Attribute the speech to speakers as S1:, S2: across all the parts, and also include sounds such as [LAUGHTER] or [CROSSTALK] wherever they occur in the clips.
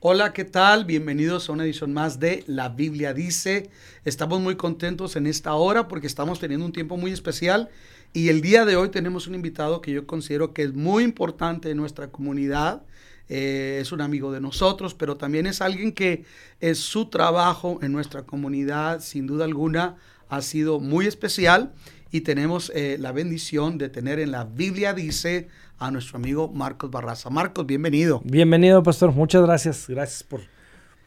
S1: Hola, ¿qué tal? Bienvenidos a una edición más de La Biblia Dice. Estamos muy contentos en esta hora porque estamos teniendo un tiempo muy especial y el día de hoy tenemos un invitado que yo considero que es muy importante en nuestra comunidad. Eh, es un amigo de nosotros, pero también es alguien que es su trabajo en nuestra comunidad, sin duda alguna, ha sido muy especial y tenemos eh, la bendición de tener en la Biblia Dice a nuestro amigo Marcos Barraza. Marcos, bienvenido.
S2: Bienvenido, pastor. Muchas gracias. Gracias por,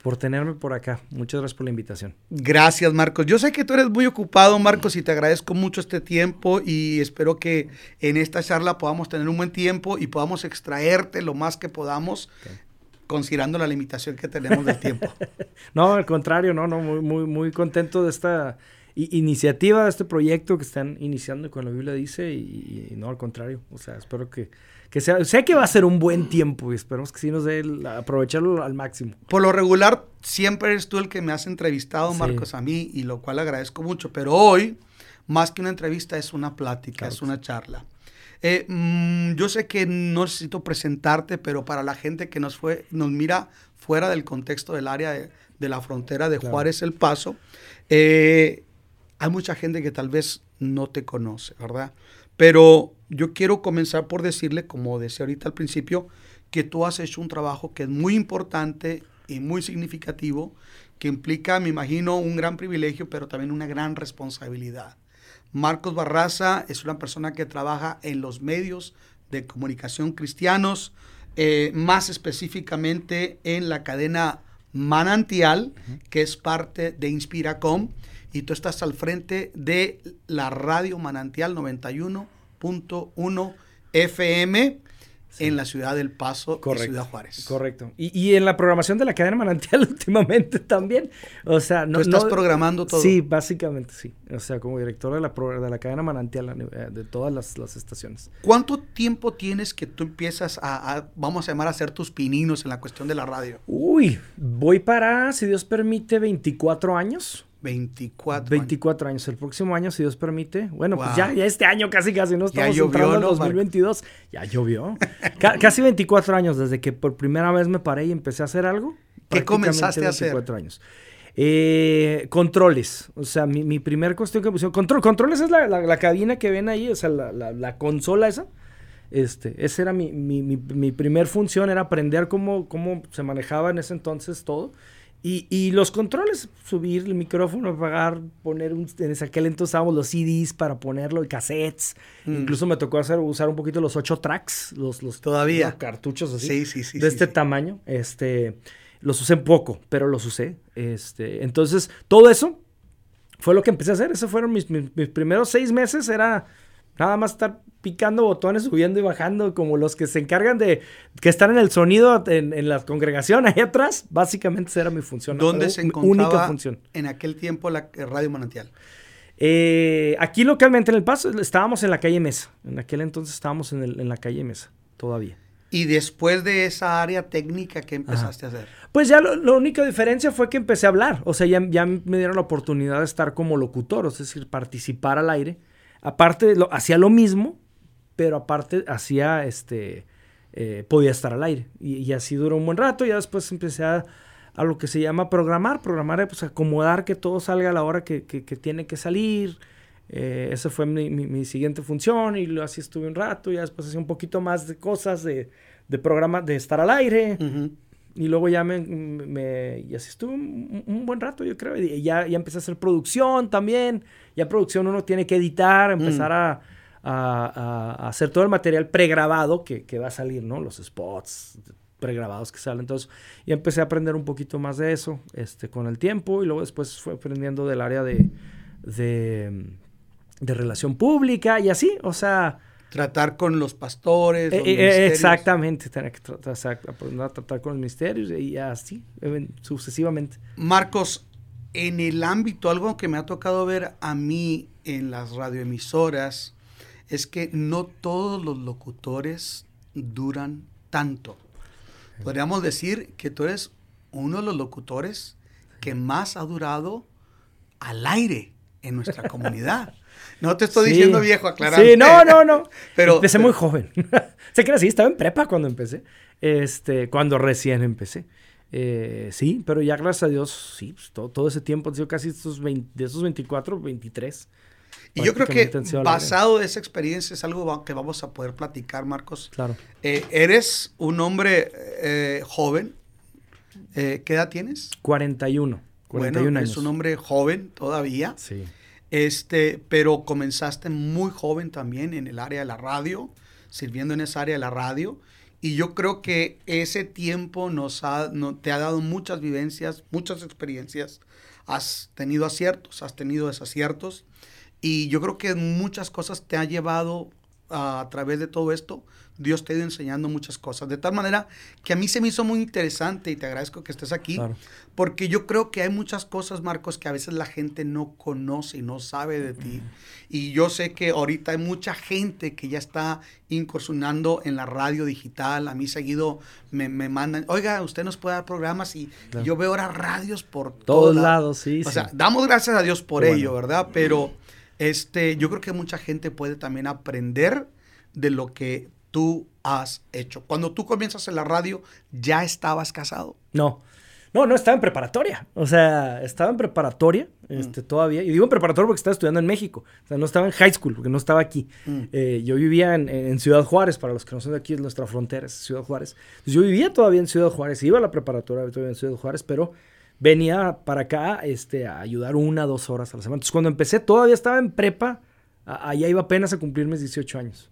S2: por tenerme por acá. Muchas gracias por la invitación.
S1: Gracias, Marcos. Yo sé que tú eres muy ocupado, Marcos, y te agradezco mucho este tiempo y espero que en esta charla podamos tener un buen tiempo y podamos extraerte lo más que podamos. considerando la limitación que tenemos del tiempo. [LAUGHS]
S2: no, al contrario, no, no, muy, muy, muy contento de esta iniciativa, de este proyecto que están iniciando con la Biblia dice, y, no al contrario, o sea, espero que, que sea, sé que va a ser un buen tiempo y esperemos que sí nos dé aprovecharlo al máximo.
S1: Por lo regular, siempre eres tú el que me has entrevistado, Marcos, a mí, y lo cual agradezco mucho, pero hoy, más que una entrevista, es una plática, es una charla. Eh, mm, yo sé que no necesito presentarte, pero para la gente que nos, fue, nos mira fuera del contexto del área de, la frontera de Juárez El Paso, eh, hay mucha gente que tal vez no te conoce, ¿verdad? Pero yo quiero comenzar por decirle, como decía ahorita al principio, que tú has hecho un trabajo que es muy importante y muy significativo, que implica, me imagino, un gran privilegio, pero también una gran responsabilidad. Marcos Barraza es una persona que trabaja en los medios de comunicación cristianos, eh, más específicamente en la cadena Manantial, que es parte de Inspiracom y tú estás al frente de la radio Manantial 91.1 FM en la ciudad del Paso
S2: Correcto.
S1: Ciudad Juárez.
S2: Correcto. Y, en la programación de la cadena Manantial [LAUGHS] últimamente también. O sea,
S1: no. ¿Tú estás programando todo?
S2: Sí, básicamente sí. O sea, como director de la, de la cadena Manantial de todas las, estaciones.
S1: ¿Cuánto tiempo tienes que tú empiezas a, a, vamos a llamar, a hacer tus pininos en la cuestión de la radio?
S2: Uy, voy para, si Dios permite, 24 años.
S1: 24
S2: 24 años. El próximo año, si Dios permite. Bueno, pues ya, ya este año casi casi no estamos
S1: ya llovió,
S2: en 2022. Ya llovió. casi 24 años desde que por primera vez me paré y empecé a hacer algo.
S1: ¿Qué comenzaste a hacer?
S2: 24 años. Eh, controles. O sea, mi, mi primer cuestión que pusieron. Control, controles es la, la, cabina que ven ahí, o sea, la, la consola esa. Este, esa era mi, mi, mi, mi primer función, era aprender cómo, cómo se manejaba en ese entonces todo. Y, y, los controles, subir el micrófono, apagar, poner un, en aquel entonces usábamos los CDs para ponerlo, y cassettes. Mm. Incluso me tocó hacer, usar un poquito los ocho tracks, los, los
S1: todavía
S2: cartuchos así.
S1: Sí, sí, sí,
S2: de este tamaño. Este, los usé poco, pero los usé. Este, entonces, todo eso fue lo que empecé a hacer. Esos fueron mis, mis, mis primeros seis meses. Era Nada más estar picando botones, subiendo y bajando, como los que se encargan de que están en el sonido en, la congregación [LAUGHS] ahí atrás. Básicamente esa era mi función.
S1: ¿Dónde se encontraba única función. en aquel tiempo la Radio Manantial?
S2: Eh, aquí localmente en El Paso estábamos en la calle Mesa. En aquel entonces estábamos en, la calle Mesa, todavía.
S1: ¿Y después de esa área técnica, qué empezaste a hacer?
S2: Pues ya la única diferencia fue que empecé a hablar. O sea, ya, ya me dieron la oportunidad de estar como locutor, es decir, participar al aire aparte, lo, hacía lo mismo, pero aparte hacía, este, eh, podía estar al aire. Y, así duró un buen rato. Ya después empecé a, lo que se llama programar. Programar pues acomodar que todo salga a la hora que, tiene que salir. Eh, esa fue mi, siguiente función y así estuve un rato. Y después hacía un poquito más de cosas de, de programa, de estar al aire. Y luego ya me, me, y así estuve un, buen rato, yo creo. Y ya, ya empecé a hacer producción también. Ya producción uno tiene que editar, empezar mm. a, a, hacer todo el material pregrabado que, que va a salir, ¿no? Los spots pregrabados que salen. Entonces, ya empecé a aprender un poquito más de eso este, con el tiempo. Y luego después fue aprendiendo del área de, de, de relación pública y así. O sea,
S1: tratar con los pastores.
S2: Eh, eh, exactamente, tener que tratar, tratar con los ministerios y así, sucesivamente.
S1: Marcos, en el ámbito, algo que me ha tocado ver a mí en las radioemisoras, es que no todos los locutores duran tanto. Podríamos decir que tú eres uno de los locutores que más ha durado al aire en nuestra [LAUGHS] comunidad. No te estoy diciendo viejo, aclarando.
S2: Sí, no, no, no. [LAUGHS] pero, empecé muy joven. [LAUGHS] sé que era así, estaba en prepa cuando empecé. Este, cuando recién empecé. Eh, sí, pero ya gracias a Dios, sí, pues, todo, ese tiempo, han sido casi estos de esos 24, 23.
S1: Y yo creo que basado en esa experiencia es algo que vamos a poder platicar, Marcos.
S2: Claro.
S1: Eh, eres un hombre eh, joven. ¿Qué edad tienes?
S2: 41. 41 bueno,
S1: años. Es un hombre joven todavía.
S2: Sí.
S1: Este, pero comenzaste muy joven también en el área de la radio, sirviendo en esa área de la radio. Y yo creo que ese tiempo nos ha, te ha dado muchas vivencias, muchas experiencias. Has tenido aciertos, has tenido desaciertos. Y yo creo que muchas cosas te ha llevado a, través de todo esto. Dios te ha ido enseñando muchas cosas. De tal manera que a mí se me hizo muy interesante y te agradezco que estés aquí. Porque yo creo que hay muchas cosas, Marcos, que a veces la gente no conoce y no sabe de ti. Y yo sé que ahorita hay mucha gente que ya está incursionando en la radio digital. A mí seguido me, mandan, oiga, usted nos puede dar programas y, yo veo ahora radios por
S2: todos lados. Sí,
S1: o sea, damos gracias a Dios por ello, ¿verdad? Pero este, yo creo que mucha gente puede también aprender de lo que tú has hecho. Cuando tú comienzas en la radio, ¿ya estabas casado?
S2: No. No, no, estaba en preparatoria. O sea, estaba en preparatoria este, mm. todavía. Y digo en preparatoria porque estaba estudiando en México. O sea, no estaba en high school porque no estaba aquí. Mm. Eh, yo vivía en, Ciudad Juárez. Para los que no son de aquí, es nuestra frontera, es Ciudad Juárez. yo vivía todavía en Ciudad Juárez. Iba a la preparatoria todavía en Ciudad Juárez, pero venía para acá este, a ayudar una, dos horas a la semana. Entonces, cuando empecé, todavía estaba en prepa. Allá iba apenas a cumplir mis 18 años.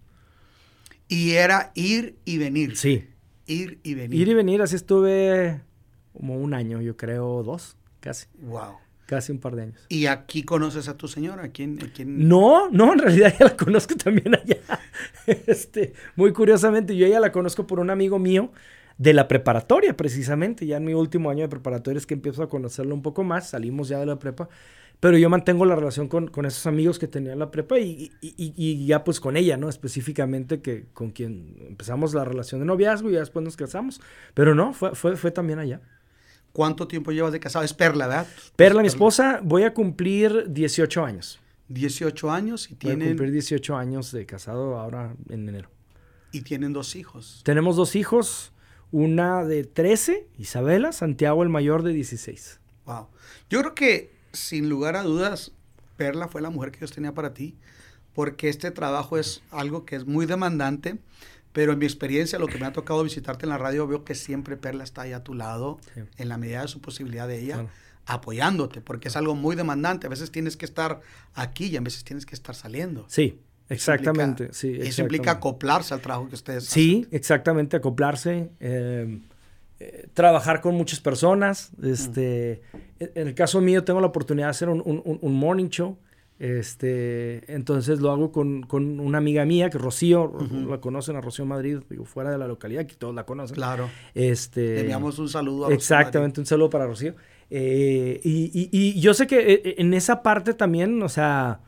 S1: Y era ir y venir.
S2: Sí.
S1: Ir y venir.
S2: Ir y venir, así estuve como un año, yo creo, dos, casi.
S1: Wow.
S2: Casi un par de años.
S1: ¿Y aquí conoces a tu señora? quién,
S2: No, no, en realidad ya la [LAUGHS] conozco también allá. Este, muy curiosamente, yo ya la conozco por un amigo mío de la preparatoria, precisamente. Ya en mi último año de preparatoria es que empiezo a conocerlo un poco más. Salimos ya de la prepa. Pero yo mantengo la relación con, con esos amigos que tenía en la prepa y, y, y, ya pues con ella, ¿no? Específicamente que con quien empezamos la relación de noviazgo y ya después nos casamos. Pero no, fue, fue, fue también allá.
S1: ¿Cuánto tiempo llevas de casado? Es Perla, ¿verdad?
S2: Perla, mi esposa, voy a cumplir 18 años.
S1: 18 años y tienen...
S2: Voy a cumplir 18 años de casado ahora en enero.
S1: Y tienen dos hijos.
S2: Tenemos dos hijos, una de 13, Isabela, Santiago el mayor de 16.
S1: Wow. Yo creo que sin lugar a dudas, Perla fue la mujer que Dios tenía para ti, porque este trabajo es algo que es muy demandante, pero en mi experiencia, lo que me ha tocado visitarte en la radio, veo que siempre Perla está ahí a tu lado, en la medida de su posibilidad de ella, apoyándote, porque es algo muy demandante. A veces tienes que estar aquí y a veces tienes que estar saliendo.
S2: Sí, exactamente. Eso implica,
S1: Eso implica acoplarse al trabajo que ustedes
S2: hacen. Sí, exactamente, acoplarse. Eh, eh, trabajar con muchas personas. Este, En el caso mío tengo la oportunidad de hacer un, morning show. Este, entonces lo hago con, una amiga mía, que Rocío, la conocen a Rocío Madrid, digo, fuera de la localidad, que todos la conocen.
S1: Claro.
S2: Este,
S1: Le enviamos un saludo a
S2: Exactamente, un saludo para Rocío. Eh, y, y, yo sé que eh, en esa parte también, o sea,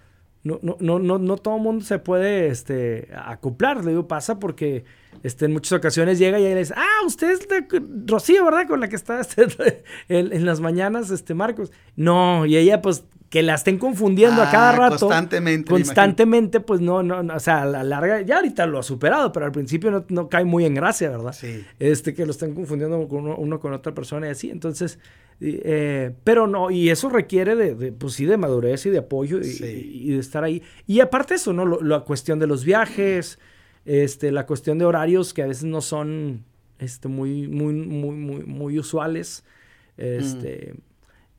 S2: no, no, no, no, no todo el mundo se puede este, acoplar, le digo, pasa porque este, en muchas ocasiones llega y le dice, ah, usted es de Rocío, ¿verdad? Con la que está [LAUGHS] este, en, las mañanas, este, Marcos. No, y ella, pues, que la estén confundiendo a cada ah, rato.
S1: Constantemente.
S2: Constantemente, pues no, no, o sea, a la larga, ya ahorita lo ha superado, pero al principio no, cae muy en gracia, ¿verdad?
S1: Sí.
S2: Este, que lo estén confundiendo con uno, con otra persona y así. Entonces, eh, pero no, y eso requiere de, pues sí, de madurez y de apoyo y, de estar ahí. Y aparte eso, ¿no? la cuestión de los viajes este, la cuestión de horarios que a veces no son este, muy, muy, muy, muy, muy usuales. Este,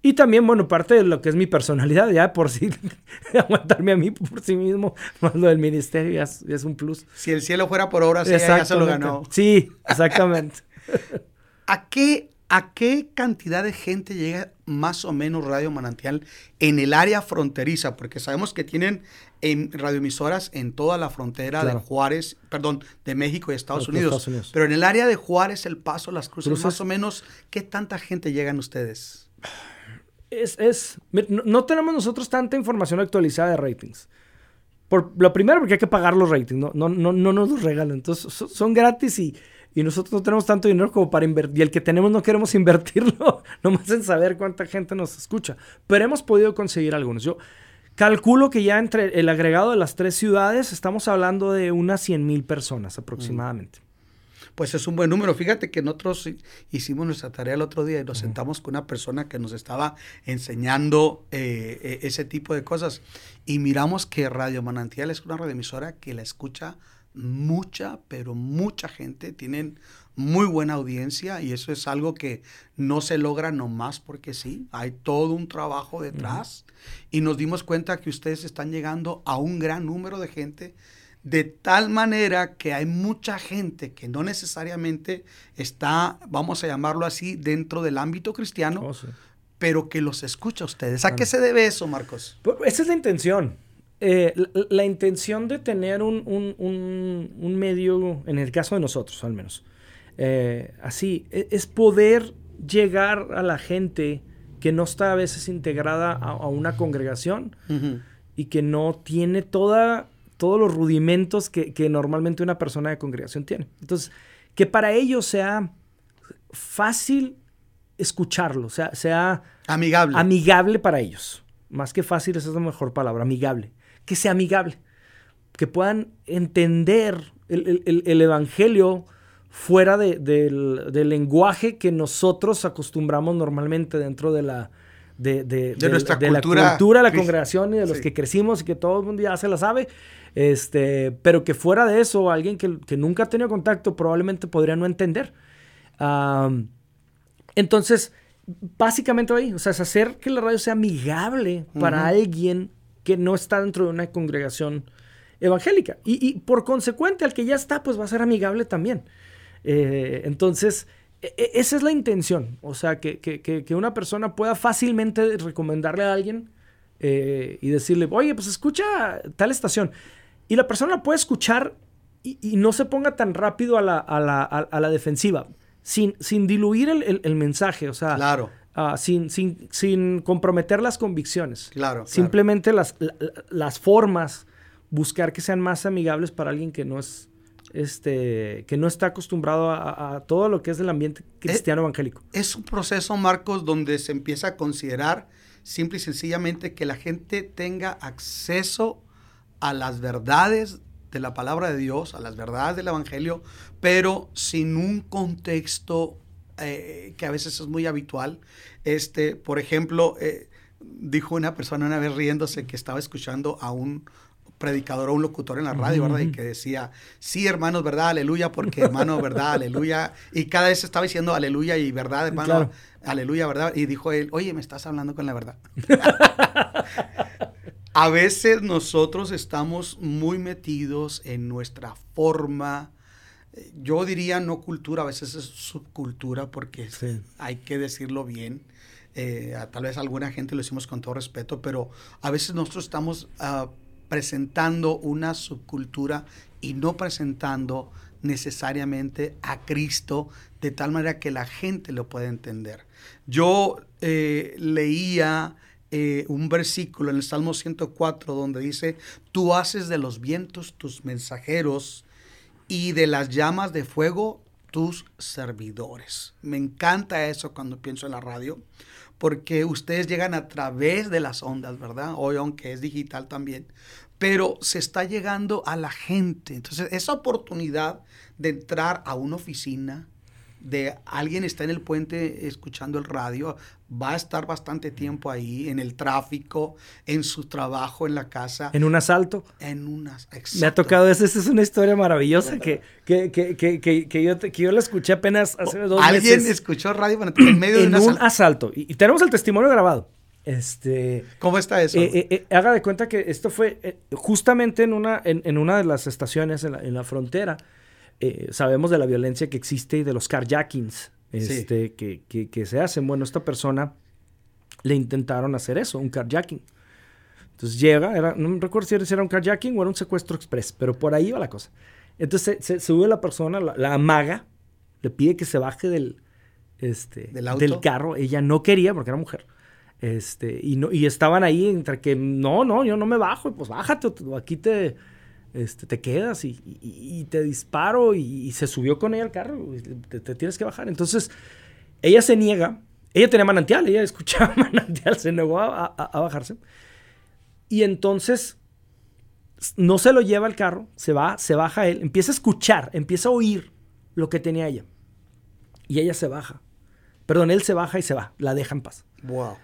S2: Y también, bueno, parte de lo que es mi personalidad, ya por sí, [LAUGHS] aguantarme a mí por sí mismo, más lo del ministerio ya es, un plus.
S1: Si el cielo fuera por obras, ya se lo ganó.
S2: Sí, exactamente. [LAUGHS]
S1: ¿A qué ¿A qué cantidad de gente llega más o menos Radio Manantial en el área fronteriza? Porque sabemos que tienen en radioemisoras en toda la frontera de Juárez, perdón, de México y Estados, Unidos. Pero en el área de Juárez, El Paso, Las Cruces, más o menos, ¿qué tanta gente llegan ustedes?
S2: Es, es no, tenemos nosotros tanta información actualizada de ratings. Por, lo primero, porque hay que pagar los ratings, no, no, no, no nos los regalan. Entonces, son gratis y y nosotros no tenemos tanto dinero como para invertir. Y el que tenemos no queremos [LAUGHS] invertirlo, [LAUGHS] nomás en saber cuánta gente nos escucha. Pero hemos podido conseguir algunos. Yo calculo que ya entre el agregado de las tres ciudades estamos hablando de unas 100 mil personas aproximadamente.
S1: pues es un buen número. Fíjate que nosotros hicimos nuestra tarea el otro día y nos sentamos con una persona que nos estaba enseñando eh, eh, ese tipo de cosas y miramos que Radio Manantial es una radioemisora que la escucha mucha, pero mucha gente. Tienen muy buena audiencia y eso es algo que no se logra nomás porque sí. Hay todo un trabajo detrás y nos dimos cuenta que ustedes están llegando a un gran número de gente de tal manera que hay mucha gente que no necesariamente está, vamos a llamarlo así, dentro del ámbito cristiano, oh, pero que los escucha a ustedes. ¿A qué se debe eso, Marcos?
S2: Pues, esa es la intención. Eh, la, intención de tener un, medio, en el caso de nosotros al menos, eh, así, e, es poder llegar a la gente que no está a veces integrada a, una congregación y que no tiene toda todos los rudimentos que, normalmente una persona de congregación tiene. Entonces, que para ellos sea fácil escucharlo, sea, sea
S1: amigable.
S2: Amigable para ellos. Más que fácil, esa es la mejor palabra, amigable. Que sea amigable. Que puedan entender el, evangelio fuera del, lenguaje que nosotros acostumbramos normalmente dentro de la, de,
S1: nuestra cultura,
S2: la cultura de la congregación y de los que crecimos y que todo el mundo ya se la sabe. Este, pero que fuera de eso, alguien que, nunca ha tenido contacto probablemente podría no entender. entonces, básicamente ahí, o sea, es hacer que la radio sea amigable para alguien que no está dentro de una congregación evangélica. Y, por consecuente, al que ya está, pues va a ser amigable también. Eh, entonces, e, e, esa es la intención. O sea, que, que, una persona pueda fácilmente recomendarle a alguien eh, y decirle, oye, pues escucha tal estación. Y la persona puede escuchar y, no se ponga tan rápido a la, defensiva, sin, sin diluir el, mensaje, o sea,
S1: claro.
S2: Ah, sin, sin, sin, comprometer las convicciones.
S1: Claro.
S2: Simplemente Las, las formas, buscar que sean más amigables para alguien que no es este, que no está acostumbrado a, todo lo que es el ambiente cristiano evangélico.
S1: Es un proceso, Marcos, donde se empieza a considerar simple y sencillamente que la gente tenga acceso a las verdades de la palabra de Dios, a las verdades del Evangelio, pero sin un contexto eh, que a veces es muy habitual. Este, por ejemplo, eh, dijo una persona una vez riéndose que estaba escuchando a un predicador o un locutor en la radio, ¿verdad? Y que decía, sí, hermanos, verdad, aleluya, porque hermano, verdad, aleluya. Y cada vez estaba diciendo aleluya y verdad, hermano, aleluya, verdad. Y dijo él, oye, me estás hablando con la verdad. [LAUGHS] A veces nosotros estamos muy metidos en nuestra forma, yo diría no cultura, a veces es subcultura porque hay que decirlo bien. Eh, tal vez alguna gente lo decimos con todo respeto, pero a veces nosotros estamos ah, presentando una subcultura y no presentando necesariamente a Cristo de tal manera que la gente lo pueda entender. Yo eh, leía eh, un versículo en el Salmo 104 donde dice, tú haces de los vientos tus mensajeros y de las llamas de fuego tus servidores. Me encanta eso cuando pienso en la radio, porque ustedes llegan a través de las ondas, ¿verdad? Hoy, aunque es digital también, pero se está llegando a la gente. Entonces, esa oportunidad de entrar a una oficina, de alguien está en el puente escuchando el radio, va a estar bastante tiempo ahí, en el tráfico, en su trabajo, en la casa.
S2: ¿En un asalto?
S1: En
S2: unas. Me ha tocado, esa es una historia maravillosa que, que, que, que, que, yo, que yo la escuché apenas hace dos
S1: ¿Alguien meses. escuchó radio en medio de
S2: un, asalto? Y, tenemos el testimonio grabado. Este,
S1: ¿Cómo está eso?
S2: Eh, eh, eh, haga de cuenta que esto fue justamente en una, en, en, una de las estaciones en la, en la frontera. sabemos de la violencia que existe y de los carjackings este, que, se hacen. Bueno, esta persona le intentaron hacer eso, un carjacking. Entonces llega, era, no me recuerdo si era un carjacking o era un secuestro express, pero por ahí va la cosa. Entonces se, sube la persona, la, amaga, le pide que se baje del, este, ¿Del, carro. Ella no quería porque era mujer. Este, y, no, y estaban ahí entre que no, no, yo no me bajo, pues bájate, aquí te, este, te quedas y, te disparo y, se subió con ella al carro, te, tienes que bajar. Entonces, ella se niega, ella tenía manantial, ella [LAUGHS] escuchaba manantial, se negó a, bajarse. Y entonces, no se lo lleva al carro, se va, se baja él, empieza a escuchar, empieza a oír lo que tenía ella. Y ella se baja. Perdón, él se baja y se va, la deja en paz.
S1: Wow.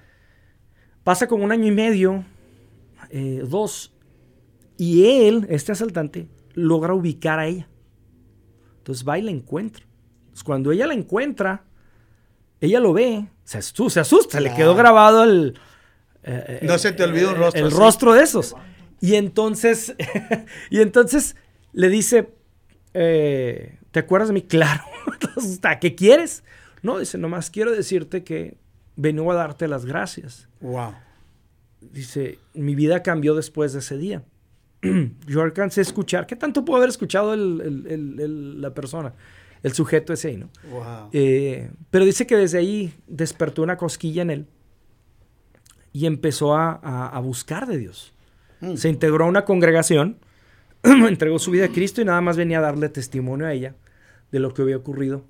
S2: Pasa como un año y medio, eh, dos, y él, este asaltante, logra ubicar a ella. Entonces va y la encuentra. cuando ella la encuentra, ella lo ve, se asusta, se asusta, le quedó grabado el...
S1: Eh, no se te olvida un rostro.
S2: El rostro de esos. Y entonces, [LAUGHS] y entonces le dice, eh, ¿te acuerdas de mí? [LAUGHS] Claro. ¿Qué quieres? No, dice, nomás quiero decirte que vengo a darte las gracias.
S1: Wow.
S2: Dice, mi vida cambió después de ese día. [CLEARS THROAT] Yo alcancé a escuchar, ¿qué tanto pudo haber escuchado la persona? El sujeto ese ahí, ¿no?
S1: Wow.
S2: Eh, pero dice que desde ahí despertó una cosquilla en él y empezó a, buscar de Dios. Mm. Se integró a una congregación, [CLEARS THROAT] entregó su vida a Cristo y nada más venía a darle testimonio a ella de lo que había ocurrido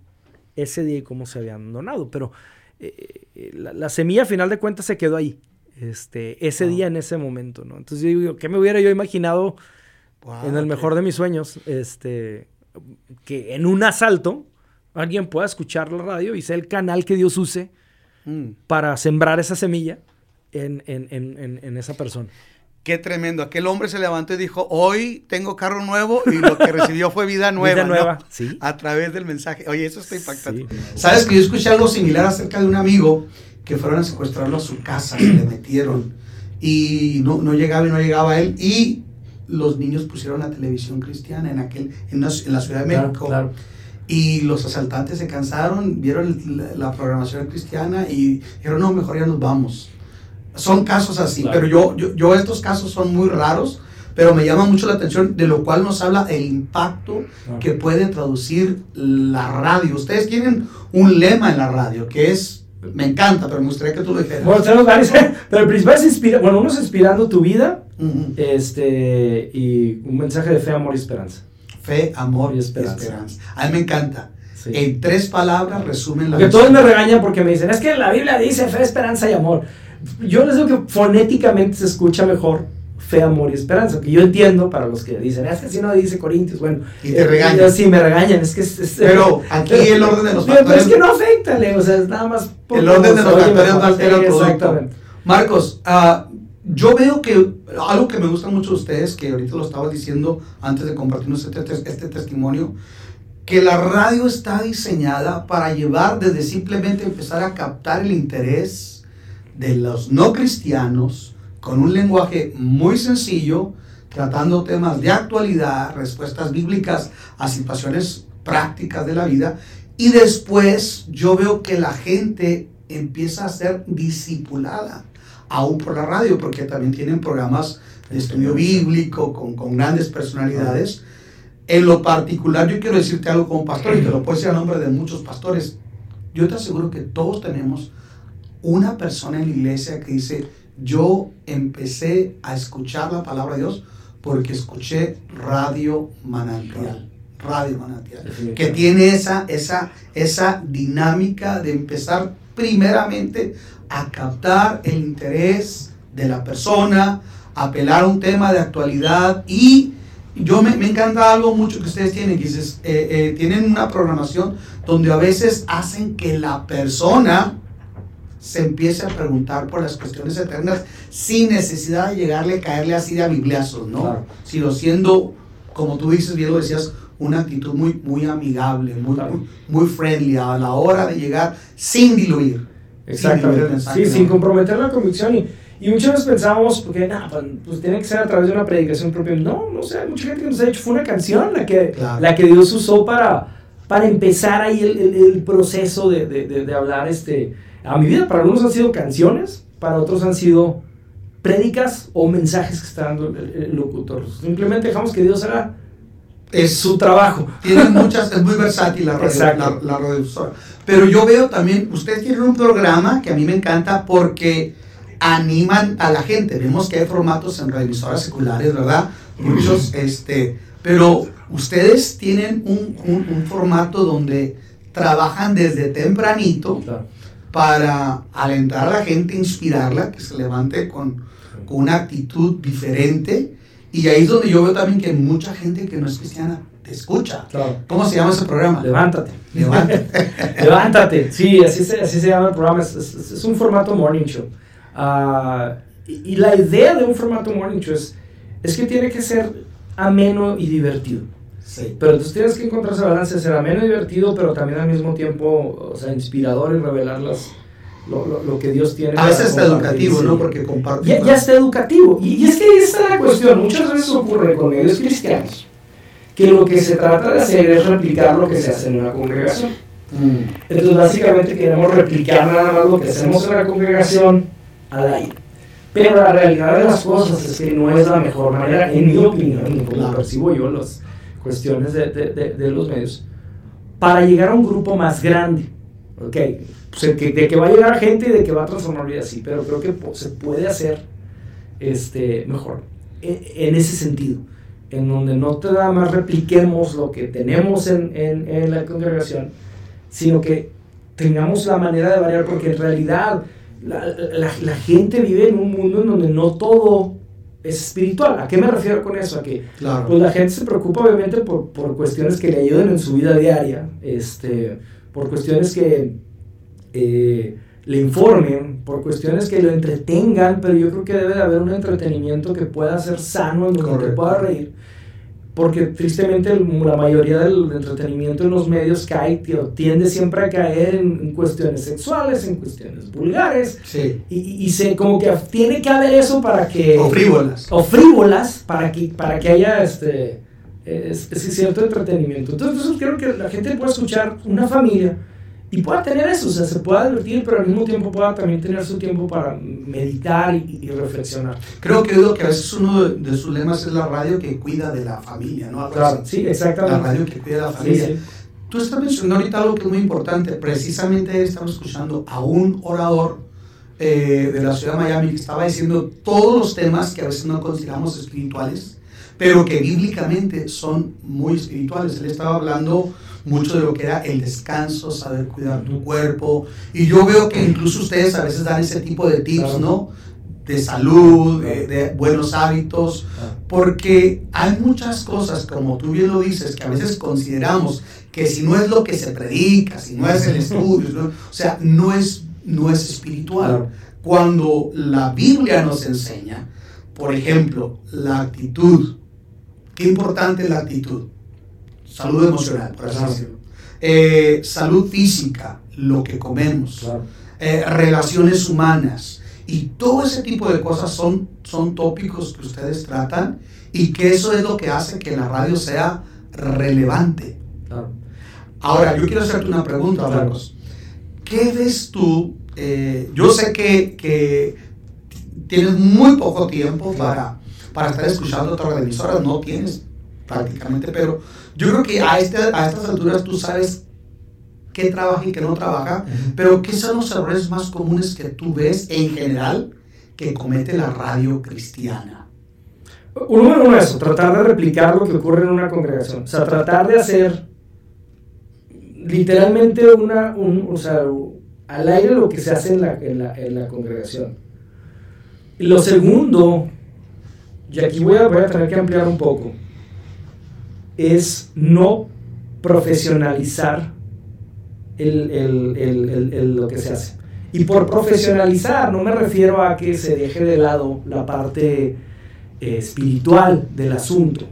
S2: ese día y cómo se había abandonado. Pero eh, eh, la, semilla, a final de cuentas, se quedó ahí. Este, ese día, en ese momento, ¿no? Entonces yo digo, ¿qué me hubiera yo imaginado en el mejor de mis sueños? Este, que en un asalto alguien pueda escuchar la radio y sea el canal que Dios use mm. para sembrar esa semilla en, en esa persona.
S1: Qué tremendo. Aquel hombre se levantó y dijo, hoy tengo carro nuevo y lo que recibió fue vida [LAUGHS] nueva.
S2: vida nueva, sí.
S1: A través del mensaje. Oye, eso está impactante. Sabes que yo escuché algo similar acerca de un amigo que fueron a secuestrarlo a su casa, se le metieron. Y no, no llegaba y no llegaba él. Y los niños pusieron la televisión cristiana en aquel en, la, Ciudad de México. Y los asaltantes se cansaron, vieron la programación cristiana y dijeron, no, mejor ya nos vamos son casos así, pero yo, yo, estos casos son muy raros, pero me llama mucho la atención, de lo cual nos habla el impacto que puede traducir la radio. Ustedes tienen un lema en la radio que es, me encanta, pero me gustaría que tú lo dijeras.
S2: Bueno, tenemos varios, [LAUGHS] pero el principal es inspirar, bueno, uno es inspirando tu vida este, y un mensaje de fe, amor y esperanza.
S1: Fe, amor y esperanza. A mí me encanta. En tres palabras resumen la
S2: Que todos me regañan porque me dicen, es que la Biblia dice fe, esperanza y amor yo les digo que fonéticamente se escucha mejor fe, amor y esperanza, que yo entiendo para los que dicen, es que si no dice Corintios, bueno.
S1: Y te regañan.
S2: sí, me regañan, es que
S1: Pero aquí el orden de los factores...
S2: Pero es que no afecta, o sea, es nada más...
S1: el orden de los factores no altera el producto. Marcos, uh, yo veo que algo que me gusta mucho de ustedes, que ahorita lo estaba diciendo antes de compartirnos este, este testimonio, que la radio está diseñada para llevar desde simplemente empezar a captar el interés de los no cristianos con un lenguaje muy sencillo, tratando temas de actualidad, respuestas bíblicas a situaciones prácticas de la vida. Y después yo veo que la gente empieza a ser discipulada, aún por la radio, porque también tienen programas de estudio bíblico con, con grandes personalidades. En lo particular, yo quiero decirte algo como pastor, y te lo puedo decir a nombre de muchos pastores. Yo te aseguro que todos tenemos una persona en la iglesia que dice, yo empecé a escuchar la palabra de Dios porque escuché Radio Manantial. Radio Manantial. Que tiene esa, esa, esa dinámica de empezar primeramente a captar el interés de la persona, apelar a un tema de actualidad y yo me, encanta algo mucho que ustedes tienen, que dices, eh, eh, tienen una programación donde a veces hacen que la persona se empiece a preguntar por las cuestiones eternas sin necesidad de llegarle a caerle así de a bibliazos, ¿no? Sino siendo, como tú dices, bien lo decías, una actitud muy, muy amigable, muy, muy, friendly a la hora de llegar sin diluir.
S2: Exactamente. sí, sin comprometer la convicción. Y, y muchas veces pensábamos, porque nada, pues, pues, tiene que ser a través de una predicación propia. No, no sé, mucha gente que nos ha dicho, fue una canción la que, la que Dios usó para, para empezar ahí el, el, proceso de, de, de, de hablar este a mi vida. Para algunos han sido canciones, para otros han sido prédicas o mensajes que está dando el, locutor. Simplemente dejamos que Dios haga es su trabajo.
S1: Tiene muchas, es muy versátil la radio, la, Pero yo veo también, ustedes tienen un programa que a mí me encanta porque animan a la gente. Vemos que hay formatos en radioemisoras seculares, ¿verdad? Muchos, este, pero ustedes tienen un, un, formato donde trabajan desde tempranito para alentar a la gente, inspirarla, que se levante con, una actitud diferente. Y ahí es donde yo veo también que mucha gente que no es cristiana escucha. ¿Cómo se llama ese programa?
S2: Levántate. [LAUGHS] Levántate. [LAUGHS] Levántate. Sí, así se, así se llama el programa. Es, un formato morning show. Ah, y, la idea de un formato morning show es, es que tiene que ser ameno y divertido. Sí. Pero entonces tienes que encontrar esa balance ser ameno y divertido, pero también al mismo tiempo, o sea, inspirador y revelar las, lo, lo, que Dios tiene.
S1: A veces está educativo, ¿no? Porque comparte.
S2: Ya, ya, está educativo. Y, y es que esta es la cuestión. Muchas veces ocurre con medios cristianos que lo que se trata de hacer es replicar lo que se hace en una congregación. Mm. Entonces, básicamente queremos replicar nada más lo que hacemos en la congregación al aire. Pero la realidad de las cosas es que no es la mejor manera, en mi opinión, como percibo yo las cuestiones de, de, de, los medios, para llegar a un grupo más grande. ¿ok? Pues de que va a llegar gente y de que va a transformar vidas, sí, pero creo que se puede hacer este, mejor e, en ese sentido en donde no te da más repliquemos lo que tenemos en, en, en, la congregación, sino que tengamos la manera de variar, porque en realidad la, la, la, gente vive en un mundo en donde no todo es espiritual. ¿A qué me refiero con eso? A que pues la gente se preocupa obviamente por, por, cuestiones que le ayuden en su vida diaria, este, por cuestiones que... Eh, le informen, por cuestiones que lo entretengan, pero yo creo que debe de haber un entretenimiento que pueda ser sano, en donde te pueda reír. Porque tristemente la mayoría del entretenimiento en los medios cae, tiende siempre a caer en, cuestiones sexuales, en cuestiones vulgares.
S1: Sí.
S2: Y, y, se, como que tiene que haber eso para que...
S1: O frívolas.
S2: O frívolas, para que, para que haya este, ese cierto entretenimiento. Entonces, entonces creo que la gente puede escuchar una familia y pueda tener eso, o sea, se pueda divertir, pero al mismo tiempo pueda también tener su tiempo para meditar y, reflexionar.
S1: Creo que, que a veces uno de, sus lemas es la radio que cuida de la familia, ¿no?
S2: Claro, sí, exactamente.
S1: La radio que cuida de la familia. Tú estás mencionando ahorita algo que es muy importante. Precisamente estamos escuchando a un orador eh, de la ciudad de Miami que estaba diciendo todos los temas que a veces no consideramos espirituales, pero que bíblicamente son muy espirituales. Él estaba hablando mucho de lo que era el descanso, saber cuidar tu cuerpo. Y yo veo que incluso ustedes a veces dan ese tipo de tips, ¿no? De salud, de, buenos hábitos, porque hay muchas cosas, como tú bien lo dices, que a veces consideramos que si no es lo que se predica, si no es el [LAUGHS] estudio, o sea, no es, no es espiritual. Cuando la Biblia nos enseña, por ejemplo, la actitud, qué importante es la actitud salud emocional, por así decirlo. Eh, salud física, lo que comemos, eh, relaciones humanas. Y todo ese tipo de cosas son, son tópicos que ustedes tratan y que eso es lo que hace que la radio sea relevante. Ahora, yo quiero hacerte una pregunta, Marcos. ¿Qué ves tú? Eh, yo sé que, que, tienes muy poco tiempo para, para estar escuchando otras emisoras, no tienes prácticamente, pero yo creo que a, a estas alturas tú sabes qué trabaja y qué no trabaja, pero ¿qué son los errores más comunes que tú ves en general que comete la radio cristiana?
S2: Uno, uno eso, tratar de replicar lo que ocurre en una congregación, o sea, tratar de hacer literalmente una, un, o sea, al aire lo que se hace en la, en la, en la congregación. Y lo segundo, y aquí voy a, voy a tener que ampliar un poco, es no profesionalizar lo que se hace. Y por profesionalizar no me refiero a que se deje de lado la parte eh, espiritual del asunto.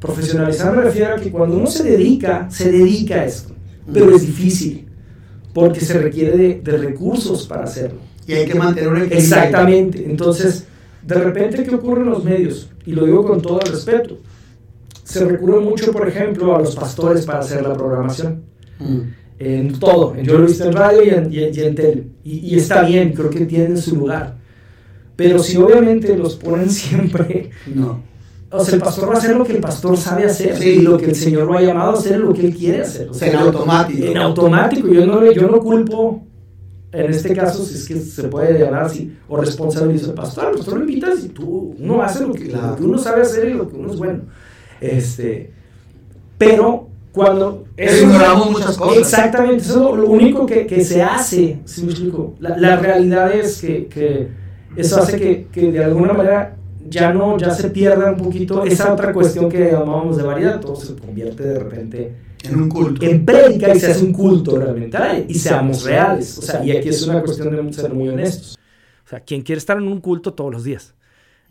S2: Profesionalizar me refiero a que cuando uno se dedica, se dedica a esto. Pero es difícil, porque se requiere de, recursos para hacerlo.
S1: Y hay que mantener un.
S2: Exactamente. Entonces, de repente, ¿qué ocurre en los medios? Y lo digo con todo el respeto se recurre mucho, por ejemplo, a los pastores para hacer la programación. Mm. En todo. Yo lo he visto en radio y en, y en, tele. Y, está bien, creo que tienen su lugar. Pero si obviamente los ponen [LAUGHS] siempre...
S1: No.
S2: O sea, el pastor va a hacer lo que el pastor sabe hacer y lo que el Señor lo ha llamado a hacer, lo que él quiere hacer.
S1: O sea, en automático.
S2: En automático. Yo no, yo no culpo, en este caso, si es que se puede llamar así, o responsabilizo al pastor. Al pastor lo invitas y tú, uno hace lo que, lo que uno sabe hacer y lo que uno es bueno. Este, pero cuando...
S1: ignoramos muchas cosas.
S2: Exactamente, eso es lo, único que, que, se hace, si me explico? La, la realidad es que, que, eso hace que, que, de alguna manera ya no, ya se pierde un poquito esa otra cuestión que llamábamos de variedad, todo se convierte de repente
S1: en un culto.
S2: En prédica y se hace un culto realmente. Y seamos reales. O sea, y aquí es una cuestión de ser muy honestos. O sea, quien quiere estar en un culto todos los días.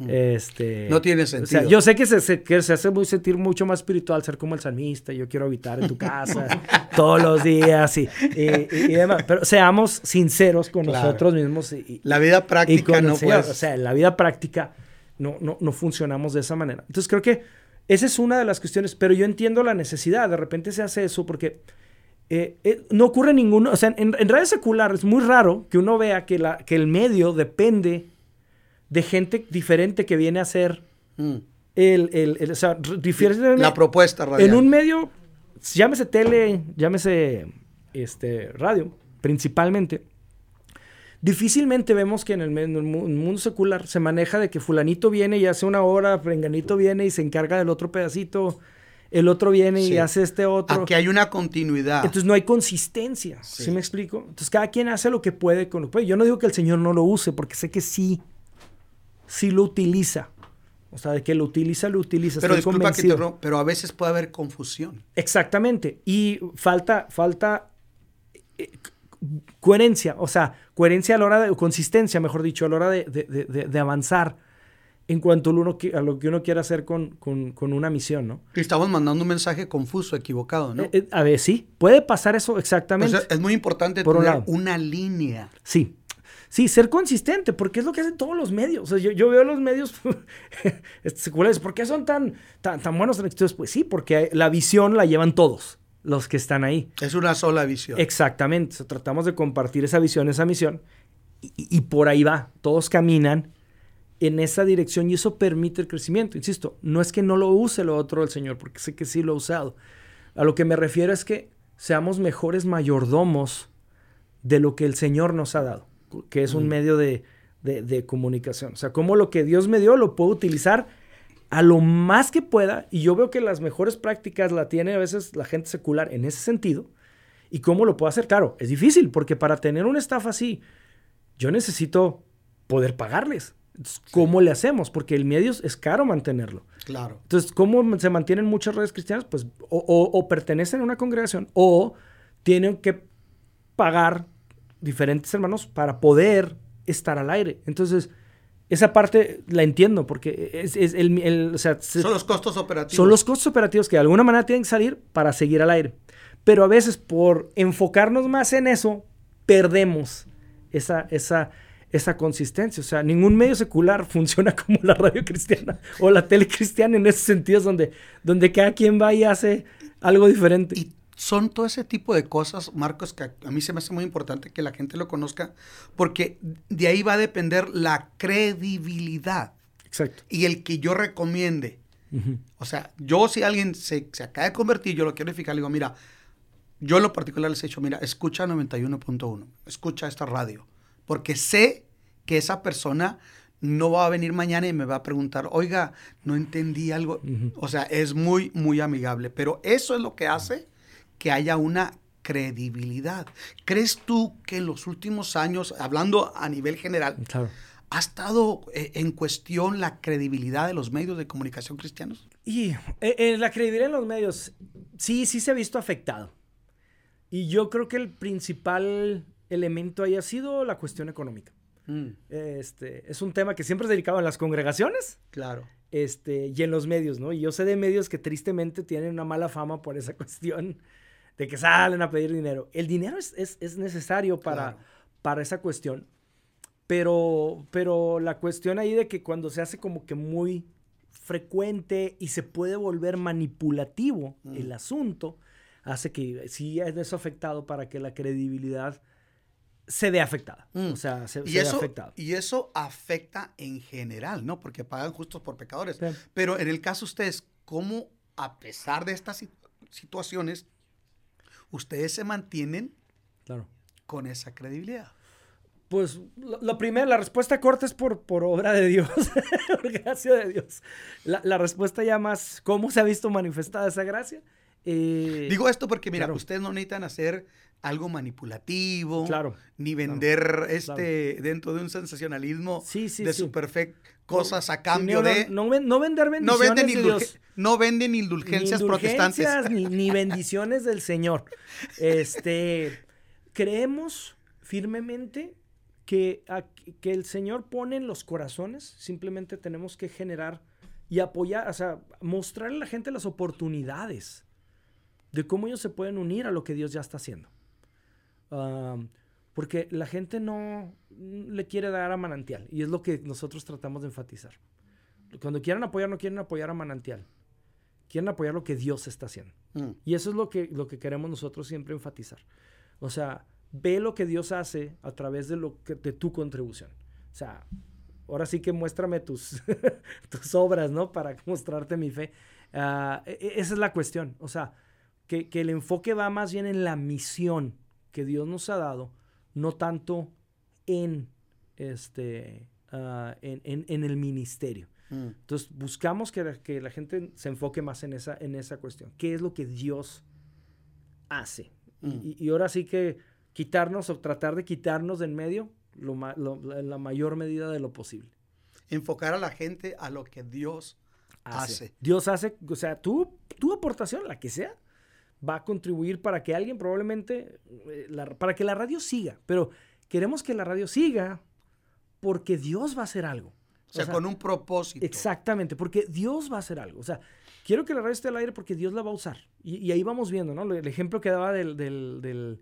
S2: Este,
S1: no tiene sentido.
S2: O sea, yo sé que se, que se hace muy sentir mucho más espiritual ser como el salmista. Yo quiero habitar en tu casa [LAUGHS] todos los días y, y, demás. Pero seamos sinceros con nosotros mismos. Y,
S1: la vida práctica no puede.
S2: O sea, en la vida práctica no, no, no funcionamos de esa manera. Entonces creo que esa es una de las cuestiones, pero yo entiendo la necesidad. De repente se hace eso porque eh, eh, no ocurre ninguno. O sea, en, en redes seculares es muy raro que uno vea que, la, que el medio depende de gente diferente que viene a hacer mm. el, el, o sea,
S1: la propuesta
S2: radial. En un medio, llámese tele, llámese este, radio, principalmente Difícilmente vemos que en el, mundo secular se maneja de que fulanito viene y hace una hora, frenganito viene y se encarga del otro pedacito, el otro viene y hace este otro.
S1: Aquí hay una continuidad.
S2: Entonces no hay consistencia, sí. me explico? Entonces cada quien hace lo que puede con lo que puede. Yo no digo que el Señor no lo use, porque sé que sí, sí lo utiliza. O sea, de que lo utiliza, lo utiliza.
S1: Pero disculpa que te pero a veces puede haber confusión.
S2: Exactamente. Y falta, falta eh, coherencia, o sea, coherencia a la hora de, consistencia, mejor dicho, a la hora de, avanzar en cuanto a lo, a lo, que uno quiere hacer con, una misión, ¿no?
S1: Estamos mandando un mensaje confuso, equivocado, ¿no? Eh,
S2: eh, a ver, sí, puede pasar eso exactamente.
S1: es muy importante tener una línea.
S2: Sí, Sí, ser consistente, porque es lo que hacen todos los medios. O sea, yo, veo los medios [LAUGHS] seculares, ¿por qué son tan, tan, tan buenos en Pues sí, porque la visión la llevan todos los que están ahí.
S1: Es una sola visión.
S2: Exactamente. tratamos de compartir esa visión, esa misión. Y, por ahí va. Todos caminan en esa dirección y eso permite el crecimiento. Insisto, no es que no lo use lo otro del Señor, porque sé que sí lo ha usado. A lo que me refiero es que seamos mejores mayordomos de lo que el Señor nos ha dado, que es un mm. medio de, de comunicación. O sea, cómo lo que Dios me dio lo puedo utilizar a lo más que pueda, y yo veo que las mejores prácticas la tiene a veces la gente secular en ese sentido, y cómo lo puedo hacer. Claro, es difícil, porque para tener una estafa así, yo necesito poder pagarles. ¿Cómo le hacemos? Porque el medio es caro mantenerlo.
S1: Claro.
S2: Entonces, ¿cómo se mantienen muchas redes cristianas? Pues o pertenecen a una congregación o tienen que pagar diferentes hermanos para poder estar al aire. Entonces, esa parte la entiendo porque es, el,
S1: son los costos operativos.
S2: Son los costos operativos que de alguna manera tienen que salir para seguir al aire. Pero a veces por enfocarnos más en eso, perdemos esa, esa, esa consistencia. O sea, ningún medio secular [LAUGHS] funciona como la radio cristiana o la tele cristiana en ese sentido, donde, donde cada quien va y hace algo diferente
S1: son todo ese tipo de cosas, Marcos, que a mí se me hace muy importante que la gente lo conozca, porque de ahí va a depender la credibilidad.
S2: Exacto.
S1: Y el que yo recomiende. O sea, yo si alguien se, se, acaba de convertir, yo lo quiero fijar, le digo, mira, yo en lo particular les he dicho, mira, escucha 91.1, escucha esta radio, porque sé que esa persona no va a venir mañana y me va a preguntar, oiga, no entendí algo. O sea, es muy, muy amigable, pero eso es lo que hace que haya una credibilidad. ¿Crees tú que en los últimos años, hablando a nivel general, ha estado eh, en cuestión la credibilidad de los medios de comunicación cristianos?
S2: Y eh, la credibilidad en los medios, sí, sí se ha visto afectado. Y yo creo que el principal elemento ahí ha sido la cuestión económica. Mm. Este, es un tema que siempre es dedicado a las congregaciones.
S1: Claro.
S2: Este, y en los medios, ¿no? Y yo sé de medios que tristemente tienen una mala fama por esa [LAUGHS] cuestión de que salen a pedir dinero. El dinero es, necesario para, para esa cuestión, pero, pero la cuestión ahí de que cuando se hace como que muy frecuente y se puede volver manipulativo mm. el asunto, hace que sí es eso afectado para que la credibilidad se vea afectada. Mm. O sea, se,
S1: y eso, Y eso afecta en general, ¿no? Porque pagan justos por pecadores. Pero en el caso de ustedes, ¿cómo a pesar de estas situaciones ustedes se mantienen
S2: claro.
S1: con esa credibilidad.
S2: Pues lo, primero, la respuesta corta es por, por obra de Dios, [LAUGHS] por gracia de Dios. La, respuesta ya más, ¿cómo se ha visto manifestada esa gracia? Eh,
S1: Digo esto porque, mira, ustedes no necesitan hacer algo manipulativo,
S2: claro,
S1: ni vender este dentro de un sensacionalismo de super cosas a cambio de
S2: no, vender bendiciones no venden, de Dios.
S1: no venden indulgencias, protestantes.
S2: ni, ni [LAUGHS] bendiciones del Señor. Este creemos firmemente que, que el Señor pone en los corazones, simplemente tenemos que generar y apoyar, o sea, mostrarle a la gente las oportunidades de cómo ellos se pueden unir a lo que Dios ya está haciendo. porque la gente no le quiere dar a manantial y es lo que nosotros tratamos de enfatizar. Cuando quieran apoyar, no quieren apoyar a manantial. Quieren apoyar lo que Dios está haciendo. Mm. Y eso es lo que, lo que queremos nosotros siempre enfatizar. O sea, ve lo que Dios hace a través de, lo que, de tu contribución. O sea, ahora sí que muéstrame tus, [LAUGHS] tus obras, ¿no? Para mostrarte mi fe. Ah, e, e, esa es la cuestión. O sea, que, el enfoque va más bien en la misión que Dios nos ha dado, no tanto en, este, ah, en, el ministerio. Mm. Entonces, buscamos que, que, la gente se enfoque más en esa, en esa cuestión. ¿Qué es lo que Dios hace? Mm. Y, ahora sí que quitarnos o tratar de quitarnos de en medio lo, la mayor medida de lo posible.
S1: Enfocar a la gente a lo que Dios hace.
S2: Dios hace, o sea, tu, tu aportación, la que sea, va a contribuir para que alguien probablemente, eh, para que la radio siga, pero queremos que la radio siga porque Dios va a hacer algo.
S1: O sea, con un propósito.
S2: Exactamente, porque Dios va a hacer algo. O sea, quiero que la radio esté al aire porque Dios la va a usar. Y, ahí vamos viendo, ¿no? El ejemplo que daba del, del,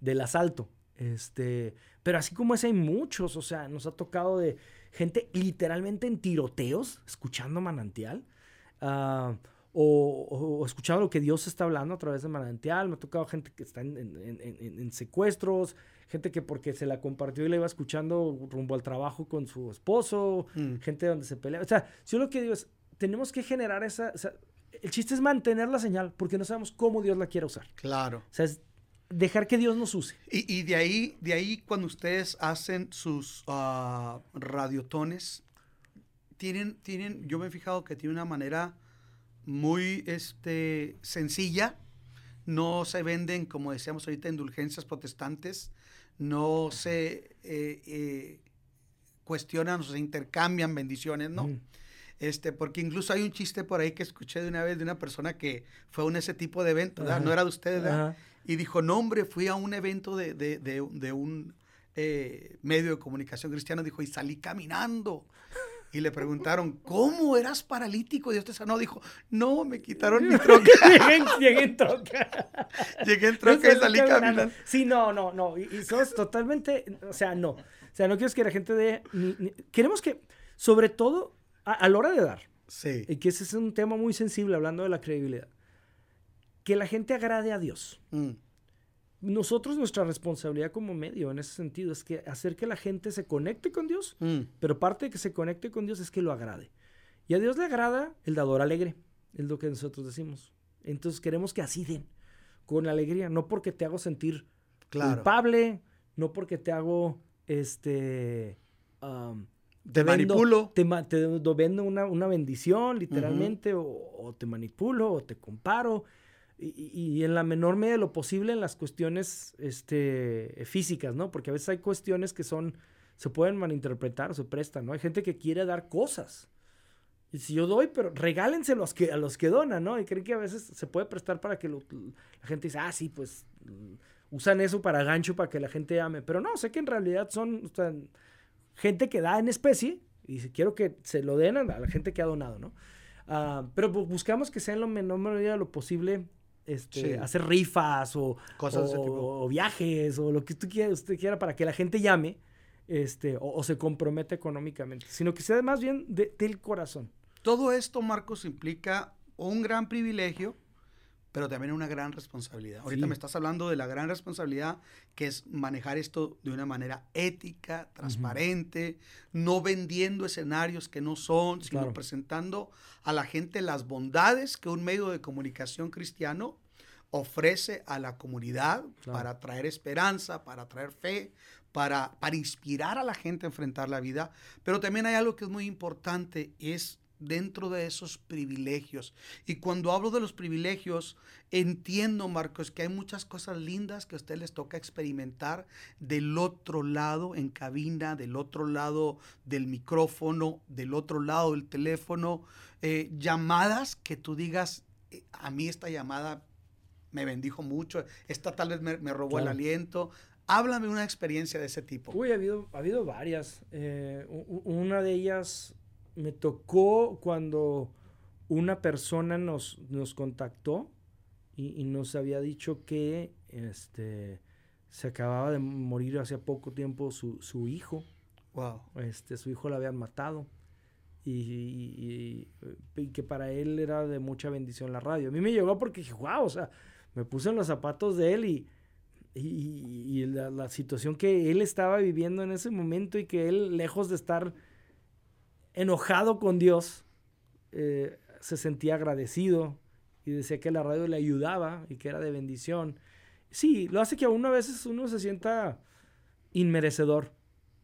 S2: del, asalto. Este, pero así como ese hay muchos, o sea, nos ha tocado de gente literalmente en tiroteos, escuchando manantial. Uh, o, escuchado lo que Dios está hablando a través de manantial. Me ha tocado gente que está en, secuestros, gente que porque se la compartió y la iba escuchando rumbo al trabajo con su esposo, mm. gente donde se pelea. O sea, yo lo que digo es, tenemos que generar esa... el chiste es mantener la señal porque no sabemos cómo Dios la quiere usar.
S1: Claro.
S2: O sea, es dejar que Dios nos use.
S1: Y, de, ahí, de ahí cuando ustedes hacen sus uh, radiotones, tienen, tienen, yo me he fijado que tiene una manera muy este, sencilla. No se venden, como decíamos ahorita, indulgencias protestantes. No se eh, eh, cuestionan o se intercambian bendiciones, ¿no? Este, porque incluso hay un chiste por ahí que escuché de una vez de una persona que fue a ese tipo de evento, no era de ustedes, ¿verdad? y dijo, no hombre, fui a un evento de, de, de, de un eh, medio de comunicación cristiano, dijo, y salí caminando. Y le preguntaron, ¿cómo eras paralítico? Y Dios te sanó. Dijo, no, me quitaron mi troca. [LAUGHS]
S2: llegué, en troca.
S1: llegué en troca y salí caminando.
S2: Sí, no, no, no. Y, y sos totalmente, o sea, no. O sea, no quieres que la gente dé... queremos que, sobre todo, a, la hora de dar.
S1: Sí.
S2: Y que ese es un tema muy sensible hablando de la credibilidad. Que la gente agrade a Dios. Mm nosotros nuestra responsabilidad como medio en ese sentido es que hacer que la gente se conecte con Dios, mm. pero parte de que se conecte con Dios es que lo agrade. Y a Dios le agrada el dador alegre, es lo que nosotros decimos. Entonces queremos que así den, con alegría, no porque te hago sentir culpable, no porque te hago, este...
S1: te, manipulo.
S2: Te, vendo una, bendición, literalmente, o, o te manipulo, o te comparo y, en la menor medida de lo posible en las cuestiones este, físicas, ¿no? Porque a veces hay cuestiones que son, se pueden malinterpretar, se prestan, ¿no? Hay gente que quiere dar cosas. Y si yo doy, pero regálense los que, a los que donan, ¿no? Y creen que a veces se puede prestar para que la gente dice, ah, sí, pues mm, usan eso para gancho, para que la gente ame. Pero no, sé que en realidad son gente que da en especie y quiero que se lo den a la gente que ha donado, ¿no? Ah, pero buscamos que sea en la menor medida de lo posible este, hacer rifas o,
S1: Cosas
S2: o, viajes o lo que tú quiera, usted quiera para que la gente llame este, o, se comprometa económicamente, sino que sea más bien del corazón.
S1: Todo esto, Marcos, implica un gran privilegio, pero también una gran responsabilidad. Ahorita me estás hablando de la gran responsabilidad que es manejar esto de una manera ética, transparente, no vendiendo escenarios que no son, sino presentando a la gente las bondades que un medio de comunicación cristiano ofrece a la comunidad para traer esperanza, para traer fe, para, para inspirar a la gente a enfrentar la vida. Pero también hay algo que es muy importante, es dentro de esos privilegios. Y cuando hablo de los privilegios, entiendo, Marcos, que hay muchas cosas lindas que a usted les toca experimentar del otro lado en cabina, del otro lado del micrófono, del otro lado del teléfono, eh, llamadas que tú digas, eh, a mí esta llamada me bendijo mucho, esta tal vez me, robó el aliento. Háblame una experiencia de ese tipo.
S2: Uy, ha habido, ha habido varias. Eh, una de ellas me tocó cuando una persona nos, nos contactó y, nos había dicho que este, se acababa de morir hace poco tiempo su, su hijo.
S1: Wow.
S2: Este, su hijo lo habían matado. Y, y, que para él era de mucha bendición la radio. A mí me llegó porque dije, wow, o sea, me puse en los zapatos de él y, y, la, la, situación que él estaba viviendo en ese momento y que él, lejos de estar enojado con Dios, eh, se sentía agradecido y decía que la radio le ayudaba y que era de bendición. Sí, lo hace que aún a veces uno se sienta inmerecedor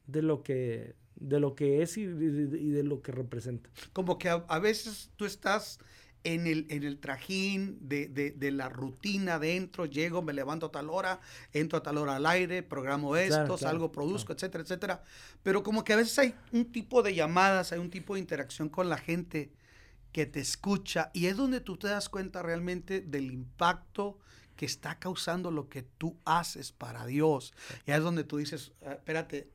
S2: de lo que, de lo que es y, de lo que representa.
S1: Como que a, veces tú estás en el, en el trajín de, la rutina dentro, llego, me levanto a tal hora, entro a tal hora al aire, programo esto, salgo, produzco, etcétera, etcétera. Pero como que a veces hay un tipo de llamadas, hay un tipo de interacción con la gente que te escucha y es donde tú te das cuenta realmente del impacto que está causando lo que tú haces para Dios. Y es donde tú dices, ah, espérate,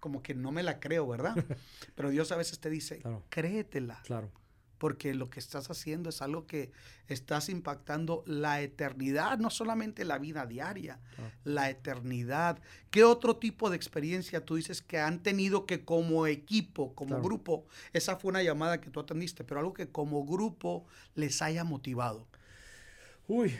S1: como que no me la creo, ¿verdad? [LAUGHS] Pero Dios a veces te dice, créetela.
S2: Claro
S1: porque lo que estás haciendo es algo que estás impactando la eternidad, no solamente la vida diaria, ah. la eternidad. ¿Qué otro tipo de experiencia tú dices que han tenido que como equipo, como grupo, esa fue una llamada que tú atendiste, pero algo que como grupo les haya motivado?
S2: Uy,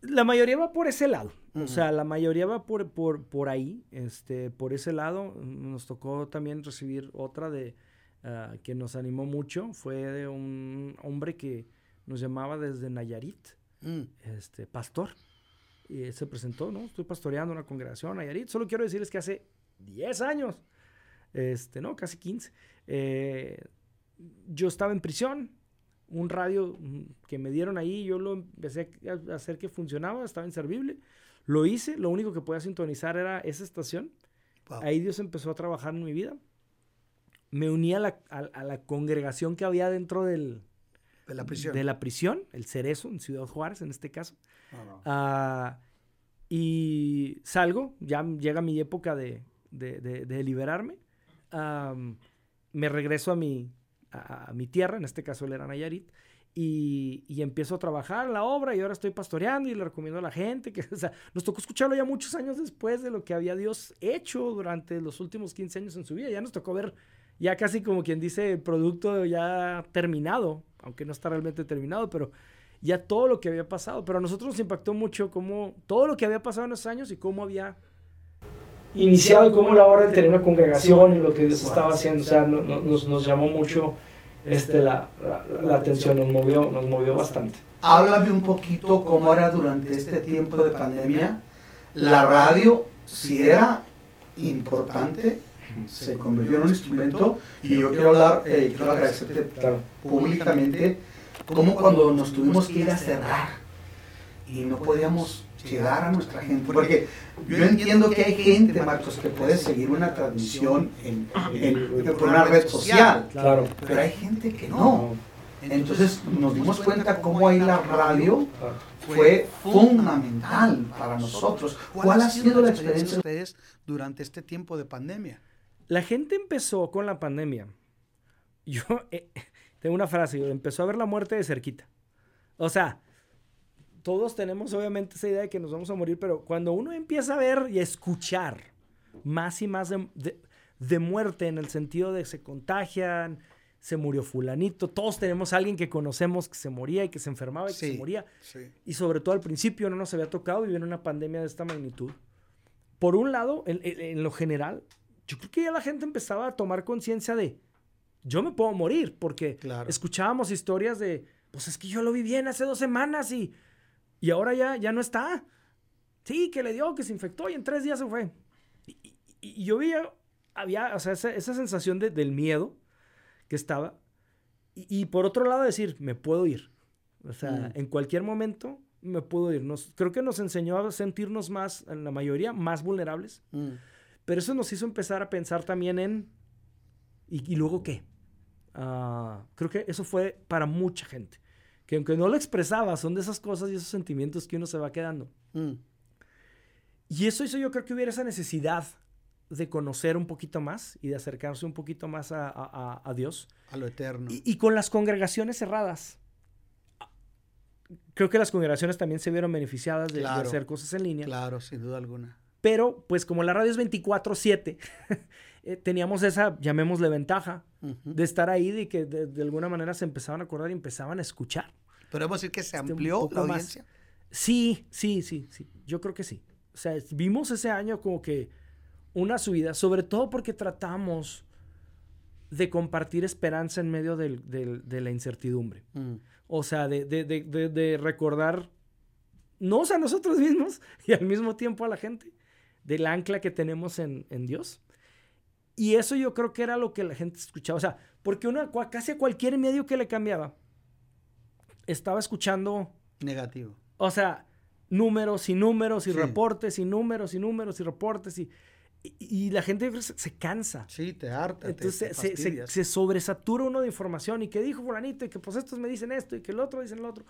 S2: la mayoría va por ese lado. O sea, la mayoría va por, por, por ahí, este, por ese lado. Nos tocó también recibir otra de, Ah, que nos animó mucho fue de un hombre que nos llamaba desde Nayarit, mm. este, pastor. Y se presentó, ¿no? Estoy pastoreando una congregación Nayarit. Solo quiero decirles que hace 10 años, este, no, casi 15, eh, yo estaba en prisión. Un radio mm, que me dieron ahí, yo lo empecé a hacer que funcionaba, estaba inservible. Lo hice, lo único que podía sintonizar era esa estación. Ahí Dios empezó a trabajar en mi vida me uní a la, a, la congregación que había dentro del,
S1: de la prisión.
S2: De la prisión, el Cerezo, en Ciudad Juárez, en este caso. Ah, y salgo, ya llega mi época de, de, de, liberarme. me regreso a mi, a, mi tierra, en este caso él era Nayarit, y, y, empiezo a trabajar la obra y ahora estoy pastoreando y le recomiendo a la gente que, [LAUGHS] o sea, nos tocó escucharlo ya muchos años después de lo que había Dios hecho durante los últimos 15 años en su vida. Ya nos tocó ver ya casi como quien dice, el producto ya terminado, aunque no está realmente terminado, pero ya todo lo que había pasado. Pero a nosotros nos impactó mucho cómo todo lo que había pasado en esos años y cómo había iniciado y cómo la hora de tener una congregación y lo que Dios estaba haciendo. O sea, nos, nos, llamó mucho este, la, la, atención, nos movió, nos movió bastante.
S1: Háblame un poquito cómo era durante este tiempo de pandemia la radio, si era importante se convirtió en un instrumento y yo quiero hablar, eh, quiero agradecerte públicamente como cuando nos tuvimos que ir a cerrar y no podíamos llegar a nuestra gente. Porque yo entiendo que hay gente, Marcos, que puede seguir una transmisión en, una red social, claro. pero hay gente que no. Entonces nos dimos cuenta cómo ahí la radio fue fundamental para nosotros. ¿Cuál ha sido la experiencia de ustedes durante este tiempo de pandemia?
S2: La gente empezó con la pandemia. [LAUGHS] Yo eh, tengo una frase, empezó a ver la muerte de cerquita. O sea, todos tenemos obviamente esa idea de que nos vamos a morir, pero cuando uno empieza a ver y a escuchar más y más de, muerte en el sentido de se contagian, se murió fulanito, todos tenemos a alguien que conocemos que se moría y que se enfermaba y que se moría. Y sobre todo al principio no nos había tocado vivir una pandemia de esta magnitud. Por un lado, en lo general, yo creo que ya la gente empezaba a tomar conciencia de, yo me puedo morir, porque escuchábamos historias de, pues es que yo lo vi bien hace dos semanas y, y ahora ya, ya no está. Sí, que le dio, que se infectó y en tres días se fue. Y, yo vi, había, o sea, esa, sensación de, del miedo que estaba. Y, por otro lado decir, me puedo ir. O sea, mm. en cualquier momento me puedo ir. Nos, creo que nos enseñó a sentirnos más, en la mayoría, más vulnerables. Mm. Pero eso nos hizo empezar a pensar también en, ¿y, luego qué? Ah, creo que eso fue para mucha gente. Que aunque no lo expresaba, son de esas cosas y esos sentimientos que uno se va quedando. Mm. Y eso hizo yo creo que hubiera esa necesidad de conocer un poquito más y de acercarse un poquito más a, Dios.
S1: A lo eterno.
S2: Y, con las congregaciones cerradas. Creo que las congregaciones también se vieron beneficiadas de, hacer cosas en línea.
S1: Claro, sin duda alguna.
S2: Pero, pues como la radio es 24/7, [LAUGHS] eh, teníamos esa, llamémosle ventaja, de estar ahí, de que de, alguna manera se empezaban a acordar y empezaban a escuchar.
S1: ¿Podemos decir que se este, amplió la audiencia?
S2: Sí, sí, sí, sí. Yo creo que sí. O sea, vimos ese año como que una subida, sobre todo porque tratamos de compartir esperanza en medio de la incertidumbre. Mm. O sea, de, recordar, no a nosotros mismos [LAUGHS] y al mismo tiempo a la gente, del ancla que tenemos en, Dios. Y eso yo creo que era lo que la gente escuchaba. O sea, porque uno casi a cualquier medio que le cambiaba, estaba escuchando...
S1: Negativo.
S2: O sea, números y números y reportes y números y números y reportes y y, la gente se, cansa.
S1: Sí, te harta.
S2: Entonces se, sobresatura uno de información. ¿Y que dijo fulanito? Y que pues estos me dicen esto y que el otro dicen lo otro.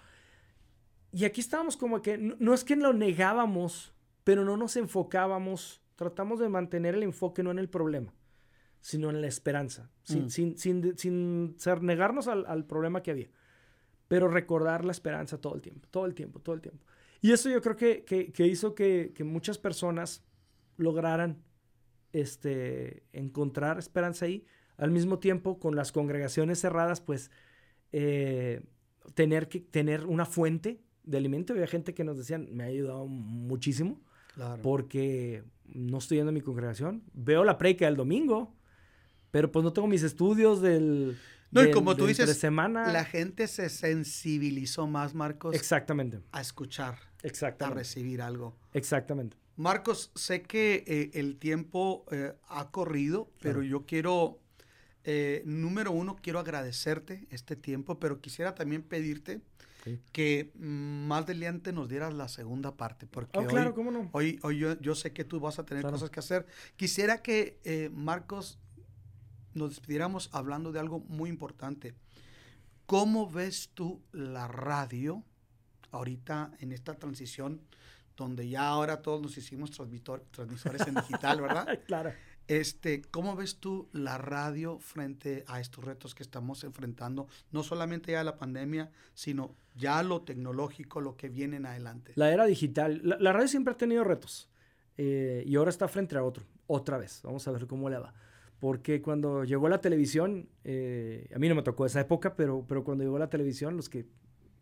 S2: Y aquí estábamos como que, no, es que lo negábamos, pero no nos enfocábamos. Tratamos de mantener el enfoque no en el problema, sino en la esperanza. Sin, mm. sin, sin, ser, negarnos al, problema que había. Pero recordar la esperanza todo el tiempo, todo el tiempo, todo el tiempo. Y eso yo creo que, que hizo que, muchas personas lograran este, encontrar esperanza ahí. Al mismo tiempo, con las congregaciones cerradas, pues eh, tener que tener una fuente de alimento. Había gente que nos decían, me ha ayudado muchísimo. Porque no estoy yendo a mi congregación. Veo la predica del domingo, pero pues no tengo mis estudios del.
S1: No, y como tú dices, semana. la gente se sensibilizó más, Marcos.
S2: Exactamente.
S1: A escuchar.
S2: Exactamente.
S1: A recibir algo.
S2: Exactamente.
S1: Marcos, sé que eh, el tiempo eh, ha corrido, pero yo quiero, eh, número uno, quiero agradecerte este tiempo, pero quisiera también pedirte que más adelante nos dieras la segunda parte, porque
S2: oh, claro, ¿cómo no?
S1: hoy, hoy yo, sé que tú vas a tener cosas que hacer. Quisiera que, Marcos, nos despidiéramos hablando de algo muy importante. ¿Cómo ves tú la radio ahorita en esta transición donde ya ahora todos nos hicimos transmisores en digital, ¿verdad? [LAUGHS]
S2: claro.
S1: Este, ¿Cómo ves tú la radio frente a estos retos que estamos enfrentando? No solamente ya la pandemia, sino ya lo tecnológico, lo que viene en adelante.
S2: La era digital. La, radio siempre ha tenido retos eh, y ahora está frente a otro, otra vez. Vamos a ver cómo le va. Porque cuando llegó la televisión, eh, a mí no me tocó esa época, pero, pero cuando llegó la televisión, los que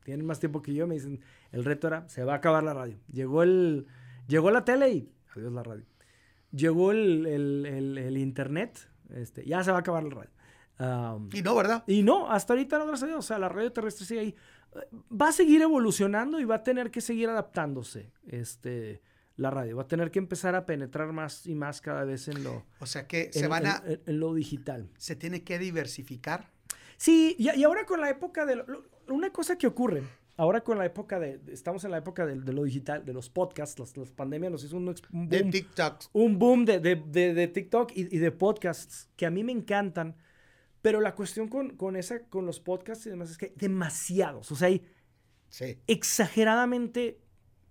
S2: tienen más tiempo que yo, me dicen, el reto era, se va a acabar la radio. Llegó el, llegó la tele y, adiós la radio. Llegó el, el, internet, este, ya se va a acabar la radio.
S1: y no, ¿verdad?
S2: Y no, hasta ahorita no, gracias a Dios. O sea, la radio terrestre sigue ahí. Va a seguir evolucionando y va a tener que seguir adaptándose este, la radio. Va a tener que empezar a penetrar más y más cada vez en lo...
S1: O sea que se van a...
S2: En, lo digital.
S1: Se tiene que diversificar.
S2: Sí, y, y ahora con la época de una cosa que ocurre, ahora con la época de, estamos en la época de, lo digital, de los podcasts, las, pandemias nos hizo un, boom.
S1: De TikTok.
S2: Un boom de, de TikTok y, de podcasts que a mí me encantan. Pero la cuestión con, con, esa, con los podcasts y demás es que hay demasiados. O sea, hay exageradamente.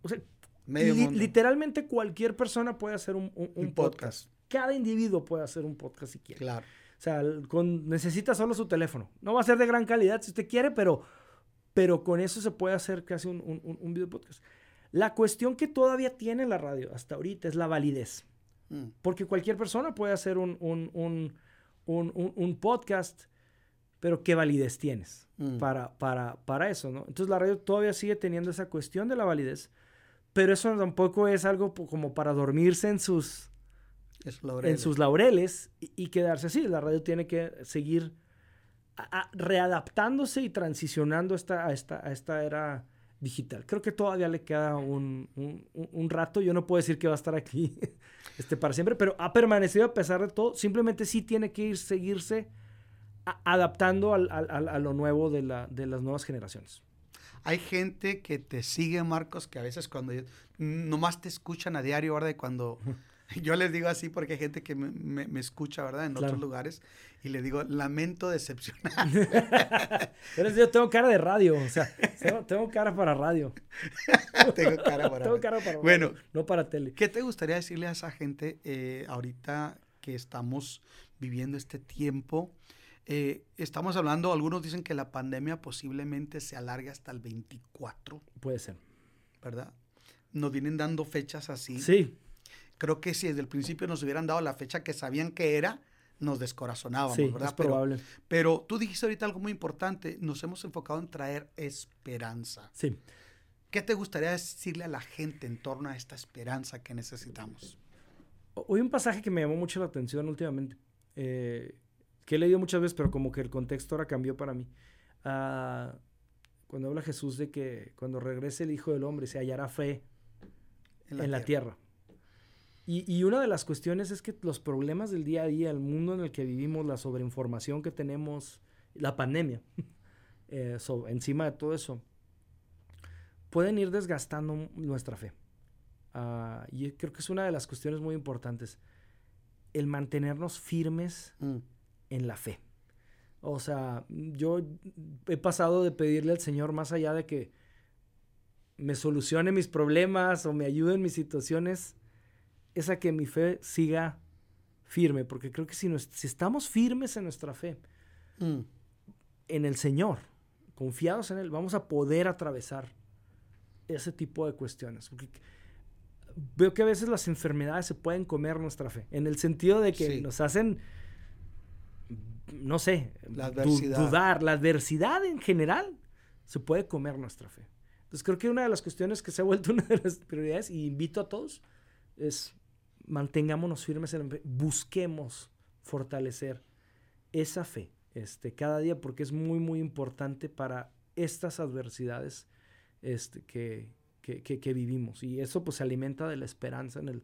S2: O sea, literalmente cualquier persona puede hacer un, podcast. podcast. Cada individuo puede hacer un podcast si quiere.
S1: Claro.
S2: O sea, con, necesita solo su teléfono. No va a ser de gran calidad si usted quiere, pero, pero con eso se puede hacer casi un, un, video podcast. La cuestión que todavía tiene la radio hasta ahorita es la validez. Mm. Porque cualquier persona puede hacer un, podcast, pero ¿qué validez tienes mm. para, para, para eso? ¿no? Entonces la radio todavía sigue teniendo esa cuestión de la validez, pero eso tampoco es algo como para dormirse en sus en sus laureles y, quedarse así. La radio tiene que seguir readaptándose y transicionando esta, a, esta, a esta era digital. Creo que todavía le queda un, rato. Yo no puedo decir que va a estar aquí [LAUGHS] este, para siempre, pero ha permanecido a pesar de todo. Simplemente sí tiene que ir, seguirse adaptando al, a lo nuevo de, la, de las nuevas generaciones.
S1: Hay gente que te sigue, Marcos, que a veces cuando nomás te escuchan a diario, ¿verdad? Y cuando [LAUGHS] yo les digo así porque hay gente que me, me, escucha, ¿verdad? En otros lugares. Y le digo, lamento decepcionar. [LAUGHS]
S2: Pero yo tengo cara de radio, o sea, tengo, cara para radio. [LAUGHS]
S1: tengo cara para
S2: Tengo cara para bueno, no para tele.
S1: ¿Qué te gustaría decirle a esa gente eh, ahorita que estamos viviendo este tiempo? Eh, estamos hablando, algunos dicen que la pandemia posiblemente se alargue hasta el 24.
S2: Puede ser.
S1: ¿Verdad? Nos vienen dando fechas así.
S2: Sí.
S1: Creo que si desde el principio nos hubieran dado la fecha que sabían que era, nos descorazonábamos,
S2: sí,
S1: ¿verdad?
S2: Es probable.
S1: Pero, tú dijiste ahorita algo muy importante, nos hemos enfocado en traer esperanza.
S2: Sí.
S1: ¿Qué te gustaría decirle a la gente en torno a esta esperanza que necesitamos?
S2: Hoy un pasaje que me llamó mucho la atención últimamente. Eh, que he leído muchas veces, pero como que el contexto ahora cambió para mí. Ah, cuando habla Jesús de que cuando regrese el Hijo del Hombre se hallará fe en la, tierra. Y, una de las cuestiones es que los problemas del día a día, el mundo en el que vivimos, la sobreinformación que tenemos, la pandemia, [LAUGHS] eh, encima de todo eso, pueden ir desgastando nuestra fe. Ah, y creo que es una de las cuestiones muy importantes. El mantenernos firmes mm en la fe. O sea, yo he pasado de pedirle al Señor más allá de que me solucione mis problemas o me ayude en mis situaciones, es a que mi fe siga firme, porque creo que si, si estamos firmes en nuestra fe, mm. en el Señor, confiados en Él, vamos a poder atravesar ese tipo de cuestiones. Porque veo que a veces las enfermedades se pueden comer nuestra fe, en el sentido de que nos hacen no sé, dudar, la adversidad en general se puede comer nuestra fe. Entonces creo que una de las cuestiones que se ha vuelto [LAUGHS] una de las prioridades, y invito a todos, es mantengámonos firmes en la fe, busquemos fortalecer esa fe este, cada día, porque es muy, muy importante para estas adversidades este, que, que, vivimos. Y eso pues se alimenta de la esperanza en el,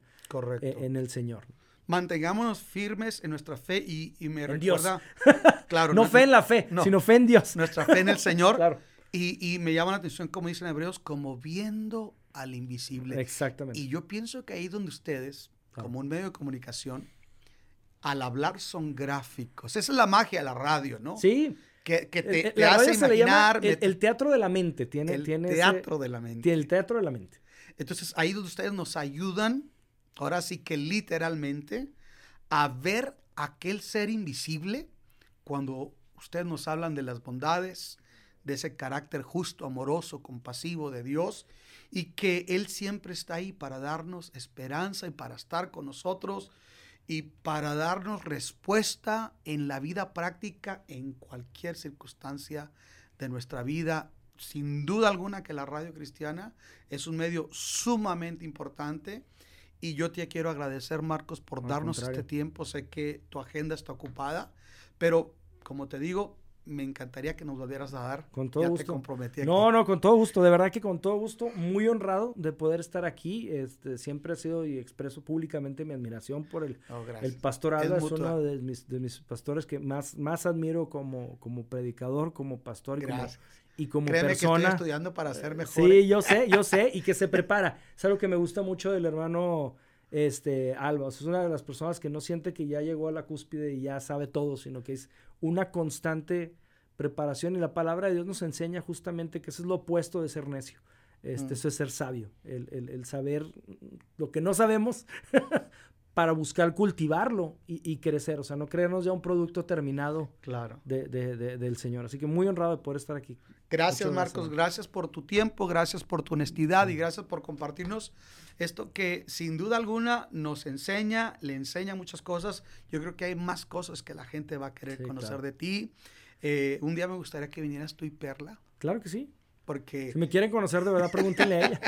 S1: eh,
S2: en el Señor
S1: mantengámonos firmes en nuestra fe y, me recuerda, [LAUGHS]
S2: claro, no, fe en la fe, sino fe en Dios.
S1: Nuestra fe en el Señor. [LAUGHS] claro. y, y, me llama la atención, como dicen hebreos, como viendo al invisible.
S2: Exactamente.
S1: Y yo pienso que ahí donde ustedes, como un medio de comunicación, al hablar son gráficos. Esa es la magia de la radio, ¿no?
S2: Sí.
S1: Que, que te, te hace imaginar.
S2: El, teatro de la mente. Tiene,
S1: el
S2: tiene
S1: teatro de la mente.
S2: Tiene el teatro de la mente.
S1: Entonces, ahí donde ustedes nos ayudan ahora sí que literalmente, a ver aquel ser invisible cuando ustedes nos hablan de las bondades, de ese carácter justo, amoroso, compasivo de Dios y que Él siempre está ahí para darnos esperanza y para estar con nosotros y para darnos respuesta en la vida práctica en cualquier circunstancia de nuestra vida. Sin duda alguna que la radio cristiana es un medio sumamente importante y yo te quiero agradecer, Marcos, por darnos este tiempo. Sé que tu agenda está ocupada, pero como te digo, me encantaría que nos volvieras a dar.
S2: Con todo gusto.
S1: Te comprometí
S2: no, no, con todo gusto. De verdad que con todo gusto. Muy honrado de poder estar aquí. Este, siempre he sido y expreso públicamente mi admiración por el, oh, el pastor Alba. Es, uno de mis, de mis, pastores que más, más admiro como, como predicador, como pastor y como, y como persona. Que estoy
S1: estudiando para ser mejor.
S2: Sí, yo sé, yo sé. Y que se prepara. Es algo que me gusta mucho del hermano este, Alba. es una de las personas que no siente que ya llegó a la cúspide y ya sabe todo, sino que es una constante preparación. Y la palabra de Dios nos enseña justamente que eso es lo opuesto de ser necio. Este, mm. Eso es ser sabio, el, saber lo que no sabemos [LAUGHS] para buscar cultivarlo y, crecer. O sea, no creernos ya un producto terminado
S1: claro.
S2: de, del Señor. Así que muy honrado de poder estar aquí.
S1: Gracias, Marcos. Gracias. por tu tiempo, gracias por tu honestidad y gracias por compartirnos esto que sin duda alguna nos enseña, le enseña muchas cosas. Yo creo que hay más cosas que la gente va a querer conocer de ti. Eh, un día me gustaría que vinieras tú y Perla.
S2: Claro que sí.
S1: Porque...
S2: Si me quieren conocer de verdad, pregúntenle a ella.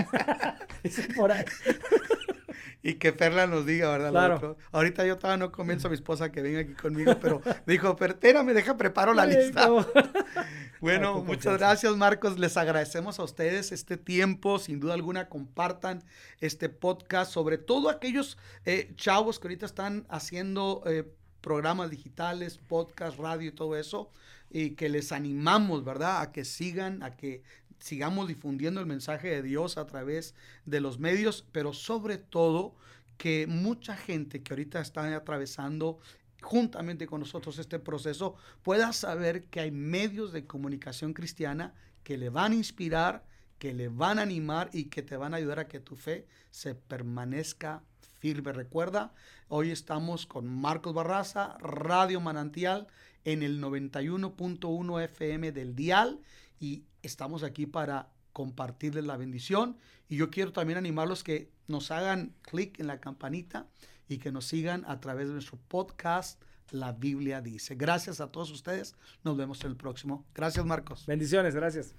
S2: [LAUGHS] por ahí
S1: y que Perla nos diga, ¿verdad?
S2: Claro.
S1: Ahorita yo todavía no convenzo a mi esposa que venga aquí conmigo, pero [LAUGHS] dijo, pero me deja, preparo la lista. [LAUGHS] [LAUGHS] bueno, muchas gracias, Marcos. Les agradecemos a ustedes este tiempo. Sin duda alguna, compartan este podcast, sobre todo aquellos eh, chavos que ahorita están haciendo... Eh, programas digitales, podcast, radio y todo eso, y que les animamos, ¿verdad? A que sigan, a que sigamos difundiendo el mensaje de Dios a través de los medios, pero sobre todo que mucha gente que ahorita está atravesando juntamente con nosotros este proceso pueda saber que hay medios de comunicación cristiana que le van a inspirar, que le van a animar y que te van a ayudar a que tu fe se permanezca firme. Recuerda, hoy estamos con Marcos Barraza, Radio Manantial en el 91.1 FM del dial y estamos aquí para compartirles la bendición y yo quiero también animarlos que nos hagan clic en la campanita y que nos sigan a través de nuestro podcast La Biblia dice. Gracias a todos ustedes. Nos vemos en el próximo. Gracias, Marcos.
S2: Bendiciones, gracias.